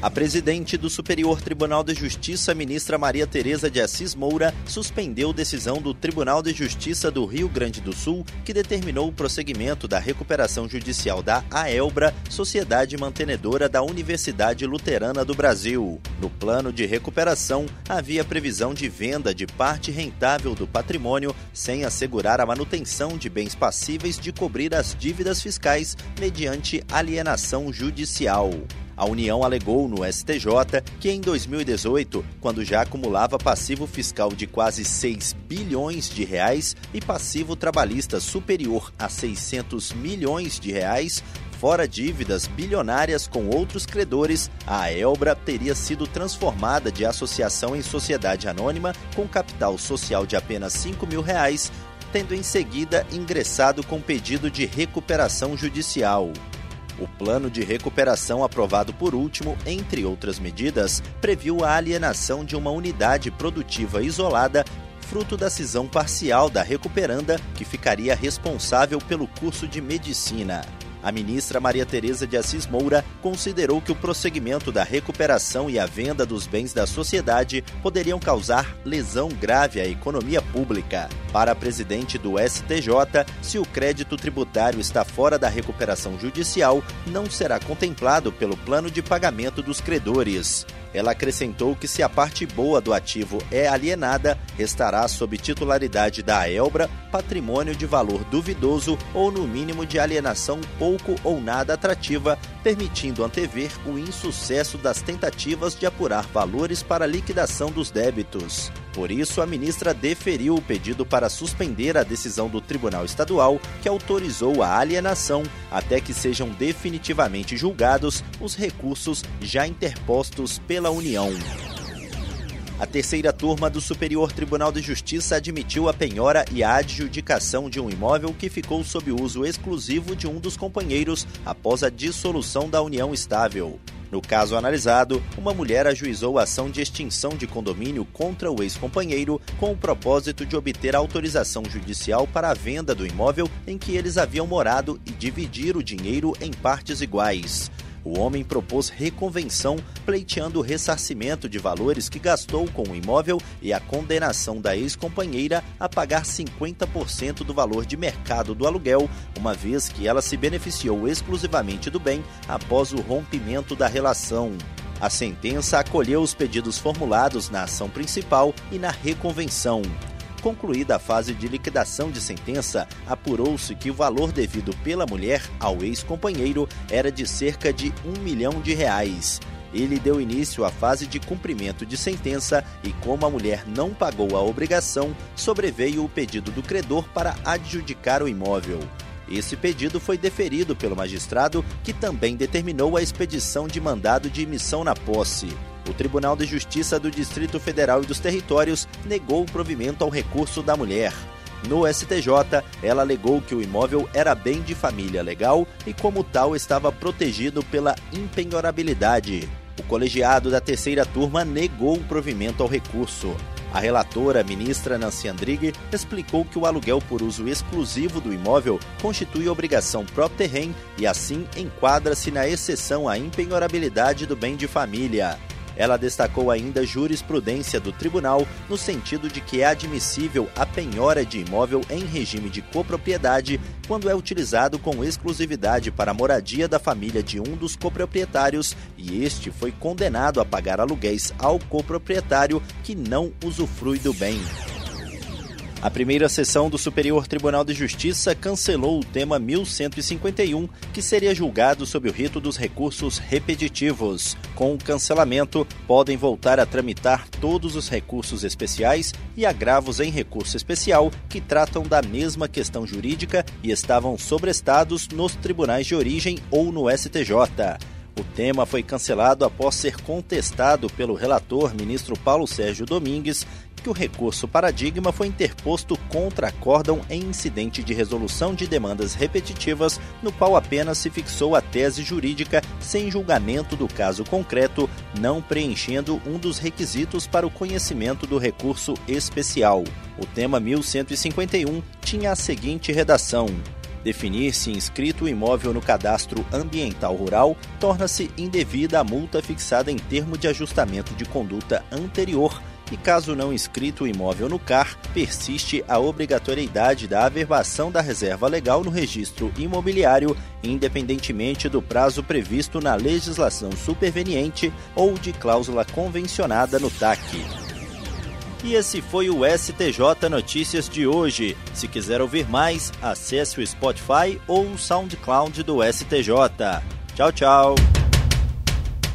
A presidente do Superior Tribunal de Justiça, ministra Maria Tereza de Assis Moura, suspendeu decisão do Tribunal de Justiça do Rio Grande do Sul, que determinou o prosseguimento da recuperação judicial da AELBRA, Sociedade Mantenedora da Universidade Luterana do Brasil. No plano de recuperação, havia previsão de venda de parte rentável do patrimônio, sem assegurar a manutenção de bens passíveis de cobrir as dívidas fiscais mediante alienação judicial. A União alegou no STJ que em 2018, quando já acumulava passivo fiscal de quase 6 bilhões de reais e passivo trabalhista superior a 600 milhões de reais, fora dívidas bilionárias com outros credores, a Elbra teria sido transformada de associação em sociedade anônima com capital social de apenas 5 mil reais, tendo em seguida ingressado com pedido de recuperação judicial. O plano de recuperação aprovado por último, entre outras medidas, previu a alienação de uma unidade produtiva isolada fruto da cisão parcial da recuperanda, que ficaria responsável pelo curso de medicina. A ministra Maria Tereza de Assis Moura considerou que o prosseguimento da recuperação e a venda dos bens da sociedade poderiam causar lesão grave à economia pública. Para a presidente do STJ, se o crédito tributário está fora da recuperação judicial, não será contemplado pelo plano de pagamento dos credores. Ela acrescentou que se a parte boa do ativo é alienada, restará sob titularidade da Elbra patrimônio de valor duvidoso ou no mínimo de alienação pouco ou nada atrativa, permitindo antever o insucesso das tentativas de apurar valores para liquidação dos débitos. Por isso, a ministra deferiu o pedido para suspender a decisão do Tribunal Estadual que autorizou a alienação até que sejam definitivamente julgados os recursos já interpostos pela União. A terceira turma do Superior Tribunal de Justiça admitiu a penhora e a adjudicação de um imóvel que ficou sob uso exclusivo de um dos companheiros após a dissolução da união estável. No caso analisado, uma mulher ajuizou a ação de extinção de condomínio contra o ex-companheiro com o propósito de obter autorização judicial para a venda do imóvel em que eles haviam morado e dividir o dinheiro em partes iguais. O homem propôs reconvenção, pleiteando o ressarcimento de valores que gastou com o imóvel e a condenação da ex-companheira a pagar 50% do valor de mercado do aluguel, uma vez que ela se beneficiou exclusivamente do bem após o rompimento da relação. A sentença acolheu os pedidos formulados na ação principal e na reconvenção. Concluída a fase de liquidação de sentença, apurou-se que o valor devido pela mulher ao ex-companheiro era de cerca de um milhão de reais. Ele deu início à fase de cumprimento de sentença e, como a mulher não pagou a obrigação, sobreveio o pedido do credor para adjudicar o imóvel. Esse pedido foi deferido pelo magistrado, que também determinou a expedição de mandado de emissão na posse o Tribunal de Justiça do Distrito Federal e dos Territórios negou o provimento ao recurso da mulher. No STJ, ela alegou que o imóvel era bem de família legal e, como tal, estava protegido pela impenhorabilidade. O colegiado da terceira turma negou o provimento ao recurso. A relatora, ministra Nancy Andrighi, explicou que o aluguel por uso exclusivo do imóvel constitui obrigação própria terreno e, assim, enquadra-se na exceção à impenhorabilidade do bem de família. Ela destacou ainda a jurisprudência do tribunal no sentido de que é admissível a penhora de imóvel em regime de copropriedade quando é utilizado com exclusividade para a moradia da família de um dos coproprietários e este foi condenado a pagar aluguéis ao coproprietário que não usufrui do bem. A primeira sessão do Superior Tribunal de Justiça cancelou o tema 1151, que seria julgado sob o rito dos recursos repetitivos. Com o cancelamento, podem voltar a tramitar todos os recursos especiais e agravos em recurso especial que tratam da mesma questão jurídica e estavam sobrestados nos tribunais de origem ou no STJ. O tema foi cancelado após ser contestado pelo relator, ministro Paulo Sérgio Domingues, que o recurso paradigma foi interposto contra acórdão em incidente de resolução de demandas repetitivas, no qual apenas se fixou a tese jurídica sem julgamento do caso concreto, não preenchendo um dos requisitos para o conhecimento do recurso especial. O tema 1151 tinha a seguinte redação: Definir se inscrito o imóvel no cadastro ambiental rural torna-se indevida a multa fixada em termo de ajustamento de conduta anterior e, caso não inscrito o imóvel no CAR, persiste a obrigatoriedade da averbação da reserva legal no registro imobiliário, independentemente do prazo previsto na legislação superveniente ou de cláusula convencionada no TAC. E esse foi o STJ Notícias de hoje. Se quiser ouvir mais, acesse o Spotify ou o SoundCloud do STJ. Tchau, tchau.